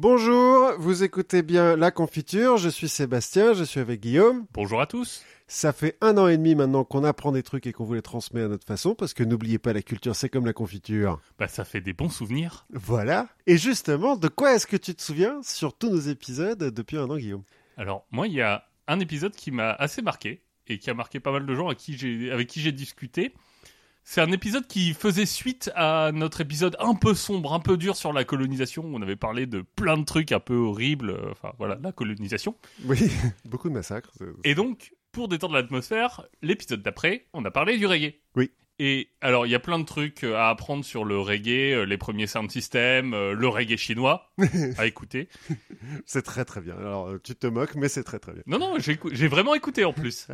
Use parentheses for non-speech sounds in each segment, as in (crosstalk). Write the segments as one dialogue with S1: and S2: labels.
S1: Bonjour, vous écoutez bien La Confiture, je suis Sébastien, je suis avec Guillaume.
S2: Bonjour à tous.
S1: Ça fait un an et demi maintenant qu'on apprend des trucs et qu'on vous les transmet à notre façon, parce que n'oubliez pas, la culture c'est comme la confiture.
S2: Bah ça fait des bons souvenirs.
S1: Voilà. Et justement, de quoi est-ce que tu te souviens sur tous nos épisodes depuis un an, Guillaume?
S2: Alors moi, il y a un épisode qui m'a assez marqué et qui a marqué pas mal de gens avec qui j'ai, avec qui j'ai discuté. C'est un épisode qui faisait suite à notre épisode un peu sombre, un peu dur sur la colonisation. On avait parlé de plein de trucs un peu horribles. euh, Enfin voilà, la colonisation.
S1: Oui, (laughs) beaucoup de massacres.
S2: Et donc, pour détendre l'atmosphère, l'épisode d'après, on a parlé du reggae.
S1: Oui.
S2: Et alors, il y a plein de trucs euh, à apprendre sur le reggae, euh, les premiers sound systems, le reggae chinois (laughs) à écouter.
S1: C'est très très bien. Alors, tu te moques, mais c'est très très bien.
S2: Non, non, j'ai vraiment écouté en plus.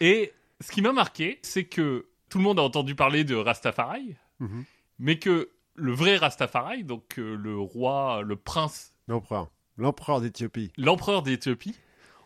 S2: Et ce qui m'a marqué, c'est que tout le monde a entendu parler de Rastafari,
S1: Mhm.
S2: mais que le vrai Rastafari, donc euh, le roi, le prince,
S1: L'empereur. L'empereur d'Éthiopie.
S2: l'empereur d'Éthiopie,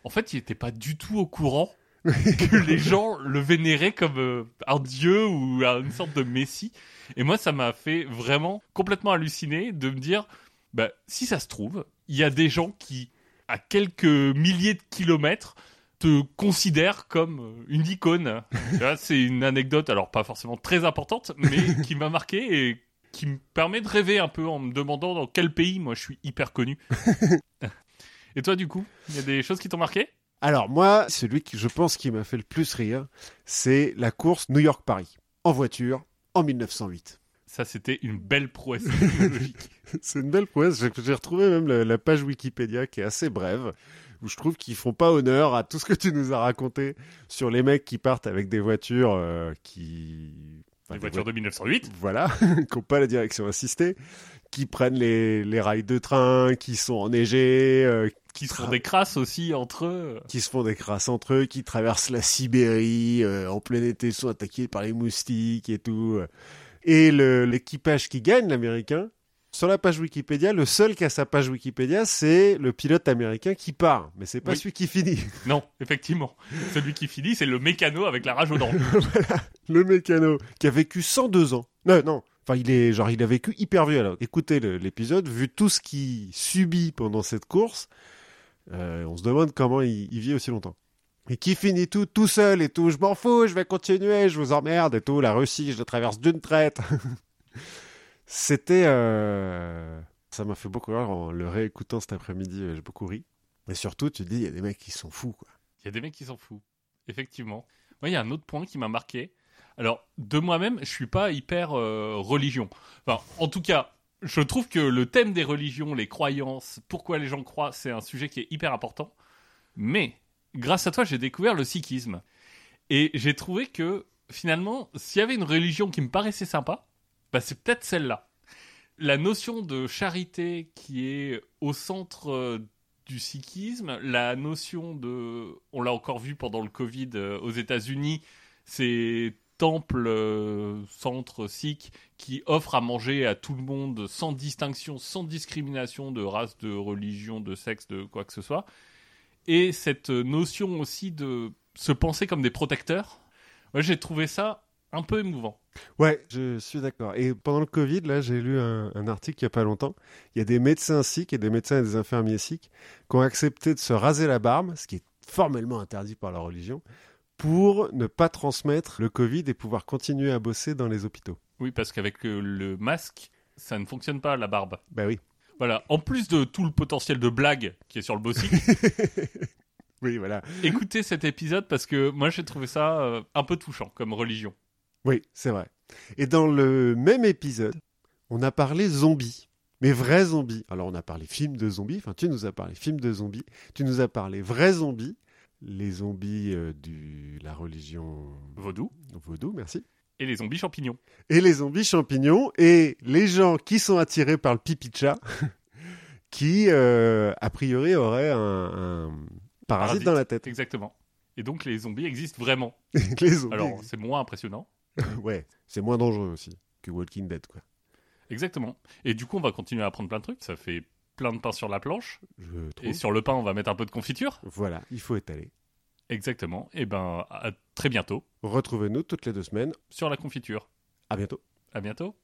S2: en fait, il n'était pas du tout au courant (laughs) que les gens le vénéraient comme euh, un dieu ou une sorte de messie. Et moi, ça m'a fait vraiment complètement halluciner de me dire, bah, si ça se trouve, il y a des gens qui, à quelques milliers de kilomètres, te considèrent comme euh, une icône. (laughs) C'est une anecdote, alors pas forcément très importante, mais (laughs) qui m'a marqué et qui me permet de rêver un peu en me demandant dans quel pays moi je suis hyper connu. (laughs) et toi, du coup, il y a des choses qui t'ont marqué?
S1: Alors moi, celui qui je pense qui m'a fait le plus rire, c'est la course New York-Paris. En voiture, en 1908.
S2: Ça, c'était une belle prouesse (laughs) technologique.
S1: C'est une belle prouesse. J'ai- retrouvé même la, la page Wikipédia qui est assez brève, où je trouve qu'ils font pas honneur à tout ce que tu nous as raconté sur les mecs qui partent avec des voitures euh, qui... enfin, des
S2: voiture de 1908.
S1: Voilà, (laughs) qui n'ont pas la direction assistée, qui prennent les, les rails de train, qui sont enneigés, euh,
S2: Qui se font des crasses aussi entre eux.
S1: qui se font des crasses entre eux, qui traversent la Sibérie euh, en plein été, sont attaqués par les moustiques et tout. Et l'équipage qui gagne, l'américain, sur la page Wikipédia, le seul qui a sa page Wikipédia, c'est le pilote américain qui part, mais c'est pas
S2: Oui.
S1: celui qui finit. (laughs)
S2: Non, effectivement. Celui qui finit, c'est le mécano avec la rage aux dents. (laughs)
S1: voilà, le mécano qui a vécu 102 ans. Non, non. Enfin, il est genre, il a vécu hyper vieux. Alors, écoutez l'épisode, vu tout ce qu'il subit pendant cette course, euh, on se demande comment il, il vit aussi longtemps. Et qui finit tout tout seul et tout? Je m'en fous, je vais continuer, je vous emmerde et tout. La Russie, je la traverse d'une traite. (laughs) C'était, euh, ça m'a fait beaucoup rire en le réécoutant cet après-midi. euh, J'ai beaucoup ri. Et surtout, tu dis, il y a des mecs qui sont fous, quoi.
S2: Il y a des mecs qui s'en foutent. Effectivement. Moi, il y a un autre point qui m'a marqué. Alors, de moi-même, je suis pas hyper euh, religion. Enfin, en tout cas, je trouve que le thème des religions, les croyances, pourquoi les gens croient, c'est un sujet qui est hyper important. Mais, grâce à toi, j'ai découvert le sikhisme. Et j'ai trouvé que, finalement, s'il y avait une religion qui me paraissait sympa, bah, c'est peut-être celle-là. La notion de charité qui est au centre euh, du sikhisme, la notion de, on l'a encore vu pendant le Covid euh, aux États-Unis, ces temples, euh, centres sikhs qui offrent à manger à tout le monde sans distinction, sans discrimination de race, de religion, de sexe, de quoi que ce soit. Et cette notion aussi de se penser comme des protecteurs, moi j'ai trouvé ça un peu émouvant.
S1: Ouais, je suis d'accord. Et pendant le Covid, là, j'ai lu un, un article il y a pas longtemps. Il y a des médecins sikhs et des médecins et des infirmiers sikhs qui ont accepté de se raser la barbe, ce qui est formellement interdit par la religion, pour ne pas transmettre le Covid et pouvoir continuer à bosser dans les hôpitaux.
S2: Oui, parce qu'avec euh, le masque, ça ne fonctionne pas la barbe.
S1: Bah oui.
S2: Voilà, en plus de tout le potentiel de blague qui est sur le bossy, (laughs)
S1: Oui, voilà.
S2: écoutez cet épisode parce que moi j'ai trouvé ça euh, un peu touchant comme religion.
S1: Oui, c'est vrai. Et dans le même épisode, on a parlé zombies. Mais vrais zombies. Alors on a parlé films de zombies, enfin tu nous as parlé films de zombies, tu nous as parlé vrais zombies, les zombies euh, de la religion
S2: Vaudou
S1: vaudou, merci.
S2: et les zombies champignons.
S1: Et les zombies champignons et les gens qui sont attirés par le pipi de chat, (laughs) qui euh, a priori auraient un, un parasite,
S2: Parasite.
S1: dans la tête.
S2: Exactement. Et donc les zombies existent vraiment. (laughs)
S1: les zombies.
S2: Alors c'est moins impressionnant. (laughs)
S1: ouais, c'est moins dangereux aussi que Walking Dead quoi.
S2: Exactement. Et du coup on va continuer à apprendre plein de trucs. Ça fait plein de pain sur la planche.
S1: Je trouve.
S2: Et sur le pain on va mettre un peu de confiture.
S1: Voilà, il faut étaler.
S2: Exactement. Et ben à très bientôt
S1: Retrouvez-nous toutes les deux semaines.
S2: sur la confiture.
S1: À bientôt.
S2: À bientôt.